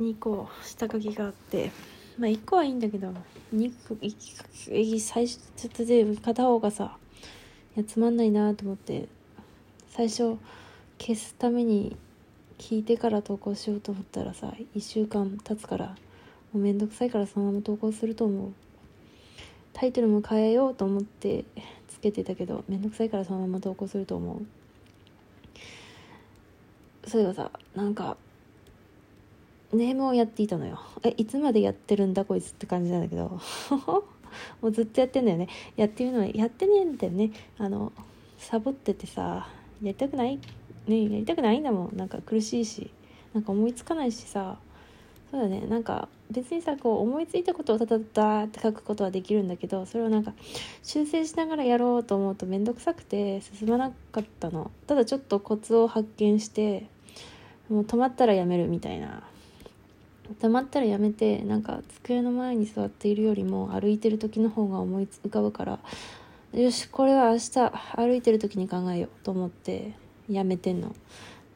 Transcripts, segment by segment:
2個下書きがあってまあ1個はいいんだけど2個最初ちょっとで片方がさいやつまんないなと思って最初消すために聞いてから投稿しようと思ったらさ1週間経つからもうめんどくさいからそのまま投稿すると思う。タイトルも変えようと思ってつけてたけどめんどくさいからそのまま投稿すると思う。そういえばさなんかネームをやっていたのよ。えいつまでやってるんだこいつって感じなんだけど。もうずっとやってんだよね。やってるのはやってねえんだよね。あのサボっててさやりたくない？ねやりたくないんだもん。なんか苦しいし。なんか思いつかないしさ。そうだね。なんか別にさこう思いついたことをただだって書くことはできるんだけどそれをなんか修正しながらやろうと思うと面倒くさくて進まなかったの。ただちょっとコツを発見してもう止まったらやめるみたいな。止まったらやめてなんか机の前に座っているよりも歩いてる時の方が思い浮かぶからよしこれは明日歩いてる時に考えようと思ってやめてんの。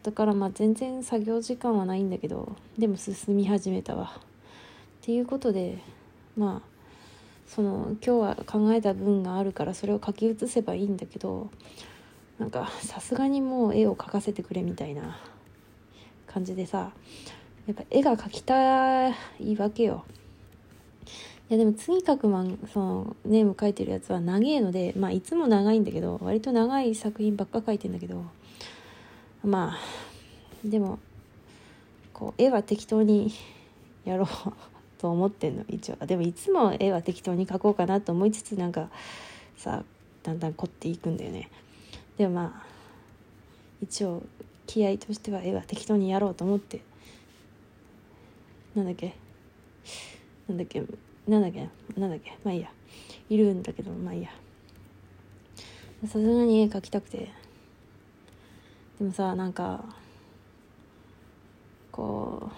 だからまあ全然作業時間はないんだけどでも進み始めたわ。っていうことでまあその今日は考えた文があるからそれを書き写せばいいんだけどなんかさすがにもう絵を描かせてくれみたいな感じでさやっぱ絵が描きたいわけよ。いやでも次書くマンそのネーム書いてるやつは長いのでまあいつも長いんだけど割と長い作品ばっか書いてんだけどまあでもこう絵は適当にやろう と思ってんの一応。でもいつも絵は適当に描こうかなと思いつつなんかさだんだん凝っていくんだよね。でもまあ一応気合としては絵は適当にやろうと思ってなんだっけ？なんだっけ？なんだっけ？なんだっけ？まあいいや。いるんだけどまあいいや。さすがに絵描きたくて。でもさなんかこ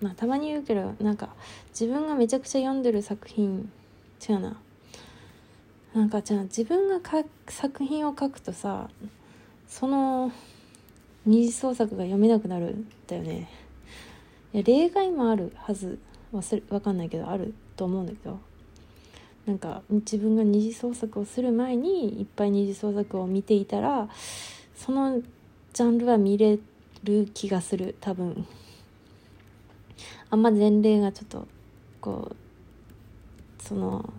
うまあたまに言うけどなんか自分がめちゃくちゃ読んでる作品違うな。なんかじゃあ自分がか作品を書くとさその二次創作が読めなくなるんだよね。例外もあるはず忘れ分かんないけどあると思うんだけど。なんか自分が二次創作をする前にいっぱい二次創作を見ていたらそのジャンルは見れる気がする多分。あんま前例がちょっとこうその思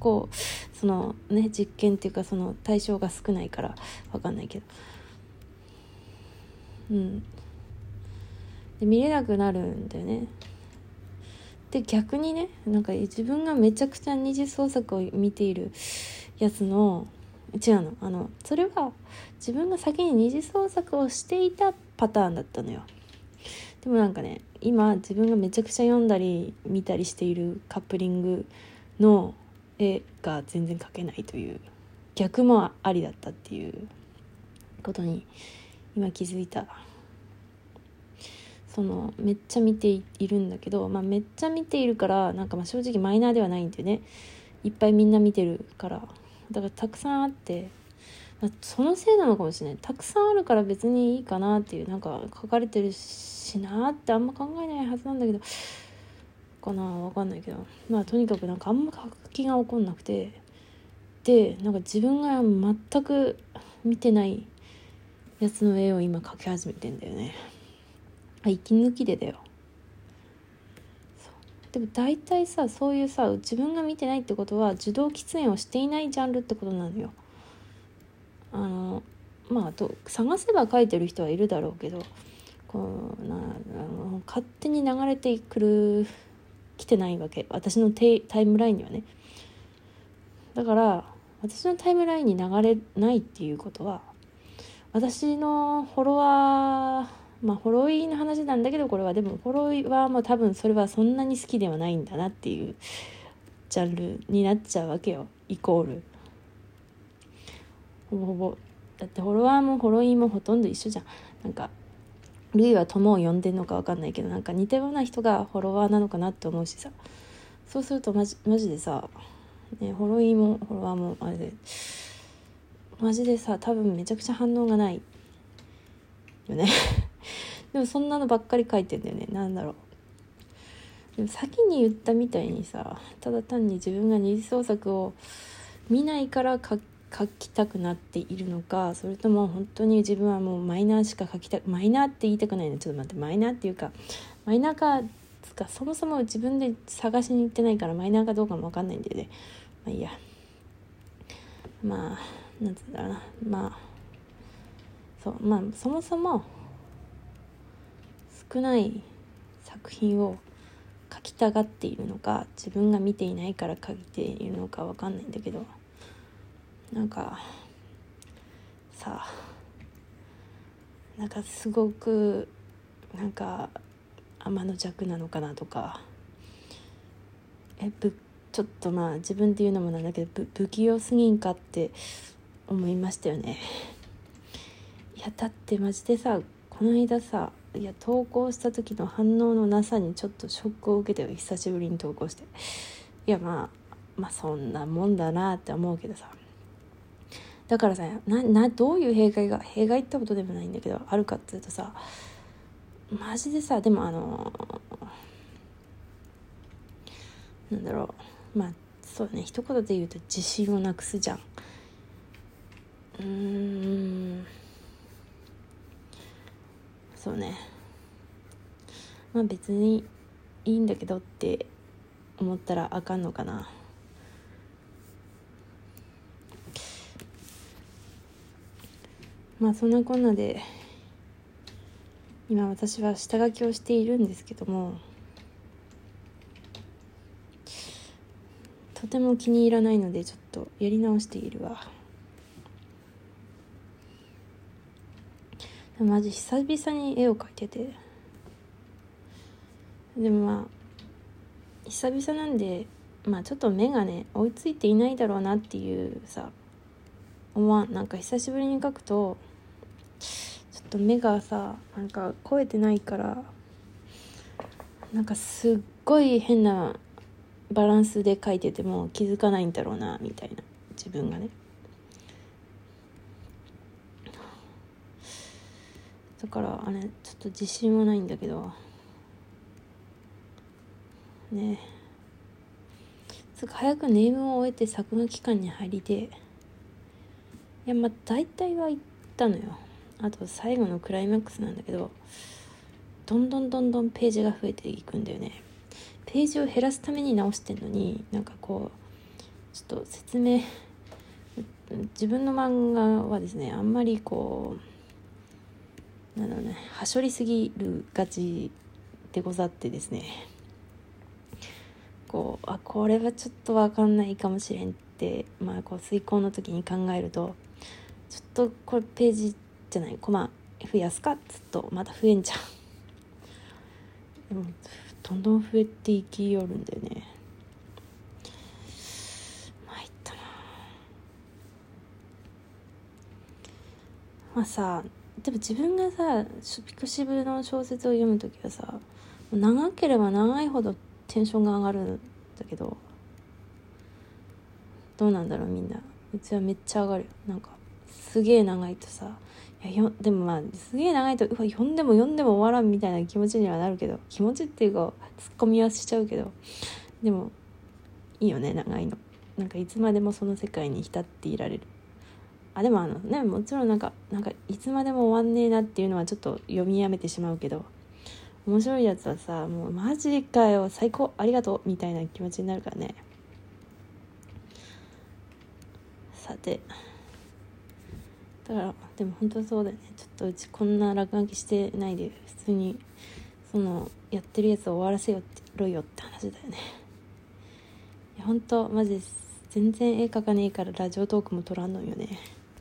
考そのね実験っていうかその対象が少ないから分かんないけど。うん。で見れなくなるんだよね。で逆にねなんか自分がめちゃくちゃ二次創作を見ているやつの違うのあのそれは自分が先に二次創作をしていたパターンだったのよ。でもなんかね今自分がめちゃくちゃ読んだり見たりしているカップリングの絵が全然描けないという逆もありだったっていうことに今気づいた。そのめっちゃ見ているんだけど、まあ、めっちゃ見ているからなんかまあ正直マイナーではないんでね。いっぱいみんな見てるから。だからたくさんあって、まあ、そのせいなのかもしれない。たくさんあるから別にいいかなっていうなんか書かれてるしなってあんま考えないはずなんだけどかなわかんないけど。まあとにかくなんかあんま書く気が起こんなくて。でなんか自分が全く見てないやつの絵を今描き始めてんだよね。あ息抜きでだよ。でも大体さそういうさ自分が見てないってことは受動喫煙をしていないジャンルってことなのよ。あのまあと探せば書いてる人はいるだろうけどこうな勝手に流れてくる来てないわけ。私のタイムラインにはね。だから私のタイムラインに流れないっていうことは私のフォロワーまあフォロイーの話なんだけどこれは。でもフォロイはもう多分それはそんなに好きではないんだなっていう。ジャンルになっちゃうわけよ。イコール。ほぼほぼ。だってフォロワーもフォロイーもほとんど一緒じゃん。なんかルイは友を呼んでんのか分かんないけどなんか似たような人がフォロワーなのかなって思うしさ。そうするとマジマジでさ、ね、フォロイーもフォロワーもあれで。マジでさ多分めちゃくちゃ反応がないよね。でもそんなのばっかり書いてんだよね。なんだろう。でも先に言ったみたいにさただ単に自分が二次創作を見ないから書きたくなっているのかそれとも本当に自分はもうマイナーしか書きたくマイナーって言いたくないの？ちょっと待ってマイナーっていうかマイナーかつかそもそも自分で探しに行ってないからマイナーかどうかも分かんないんだよね。まあいいや。まあなんつうんだろうな。まあそうまあそもそも少ない作品を書きたがっているのか自分が見ていないから書いているのか分かんないんだけどなんかさなんかすごくなんか天の弱なのかなとかえぶちょっとまあ自分で言うのもなんだけど不器用すぎんかって思いましたよね。いやだってマジでさこの間さいや投稿した時の反応のなさにちょっとショックを受けて久しぶりに投稿して。いやまあまあそんなもんだなって思うけどさ。だからさななどういう弊害が弊害ってことでもないんだけどあるかっていうとさマジでさでもあのなんだろう。まあそうね一言で言うと自信をなくすじゃん。うーん。そうね。まあ別にいいんだけどって思ったらあかんのかな。まあそんなこんなで今私は下書きをしているんですけどもとても気に入らないのでちょっとやり直しているわ。マジ久々に絵を描いてて。でもまあ久々なんでまあちょっと目がね追いついていないだろうなっていうさ思わん。なんか久しぶりに描くとちょっと目がさなんか超えてないからなんかすっごい変なバランスで描いてても気づかないんだろうなみたいな。自分がね。だからあれちょっと自信はないんだけど。ね。つか早くネームを終えて作画期間に入りて。いやまあ大体は行ったのよ。あと最後のクライマックスなんだけど。どんどんどんどんページが増えていくんだよね。ページを減らすために直してんのになんかこうちょっと説明自分の漫画はですねあんまりこうなんだろうねはしょりすぎるがちでござってですね。こうあこれはちょっと分かんないかもしれんってまあこう遂行の時に考えるとちょっとこれページじゃないコマ増やすか？っつっとまた増えんじゃん。でもどんどん増えていきよるんだよね。参ったな。まあさでも自分がさピクシブの小説を読む時はさ長ければ長いほどテンションが上がるんだけどどうなんだろうみんな。うちはめっちゃ上がる。なんかすげえ長いとさいやよでもまあすげえ長いとうわ読んでも読んでも終わらんみたいな気持ちにはなるけど気持ちっていうかツッコミはしちゃうけどでもいいよね長いの。なんかいつまでもその世界に浸っていられる。あでもあのねもちろんなんかなんかいつまでも終わんねえなっていうのはちょっと読みやめてしまうけど面白いやつはさもうマジかよ最高ありがとうみたいな気持ちになるからね。さてだからでも本当そうだよね。ちょっとうちこんな落書きしてないで普通にそのやってるやつを終わらせよってろよって話だよね。いや本当マジです全然絵描かねえからラジオトークも撮らんのよね。